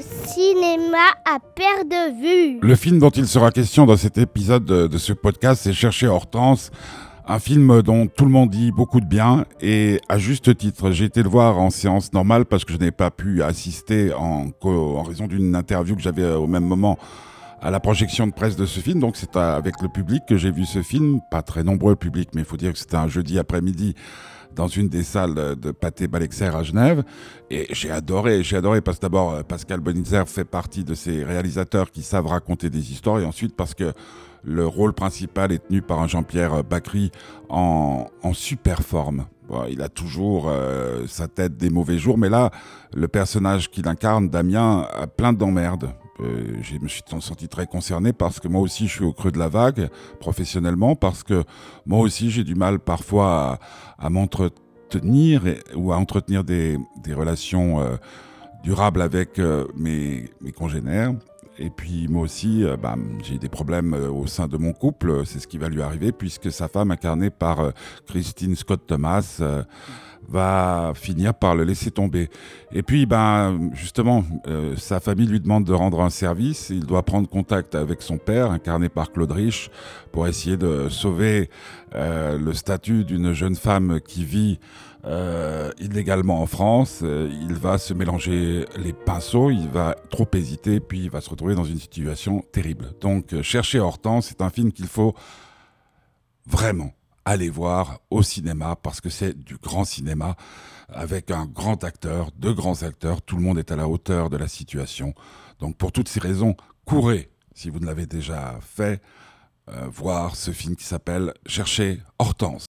le cinéma à perte de vue. Le film dont il sera question dans cet épisode de, ce podcast, c'est Chercher Hortense. Un film dont tout le monde dit beaucoup de bien et à juste titre. J'ai été le voir en séance normale parce que je n'ai pas pu assister en, en raison d'une interview que j'avais au même moment à la projection de presse de ce film. Donc c'est avec le public que j'ai vu ce film. Pas très nombreux public, mais il faut dire que c'était un jeudi après-midi dans une des salles de Pâté Balexer à Genève. Et j'ai adoré, j'ai adoré parce que d'abord euh, Pascal Bonitzer fait partie de ces réalisateurs qui savent raconter des histoires et ensuite parce que le rôle principal est tenu par un Jean-Pierre Bacry en, super forme. Il a toujours euh, sa tête des mauvais jours, mais là, le personnage qu'il incarne, Damien, a plein d'emmerdes. Euh, je me suis senti très concerné parce que moi aussi je suis au creux de la vague professionnellement, parce que moi aussi j'ai du mal parfois à, à m'entretenir et- ou à entretenir des, relations euh, durables avec euh, mes, congénères. Et puis moi aussi, bah, j'ai des problèmes au sein de mon couple. C'est ce qui va lui arriver puisque sa femme, incarnée par Christine Scott Thomas, va finir par le laisser tomber. Et puis, ben, justement, euh, sa famille lui demande de rendre un service. Il doit prendre contact avec son père, incarné par Claude Rich, pour essayer de sauver euh, le statut d'une jeune femme qui vit euh, illégalement en France. Il va se mélanger les pinceaux, il va trop hésiter, puis il va se retrouver dans une situation terrible. Donc, Chercher Hortense, c'est un film qu'il faut vraiment aller voir au cinéma parce que c'est du grand cinéma avec un grand acteur, deux grands acteurs, tout le monde est à la hauteur de la situation. Donc pour toutes ces raisons, courez, si vous ne l'avez déjà fait, euh, voir ce film qui s'appelle Chercher Hortense.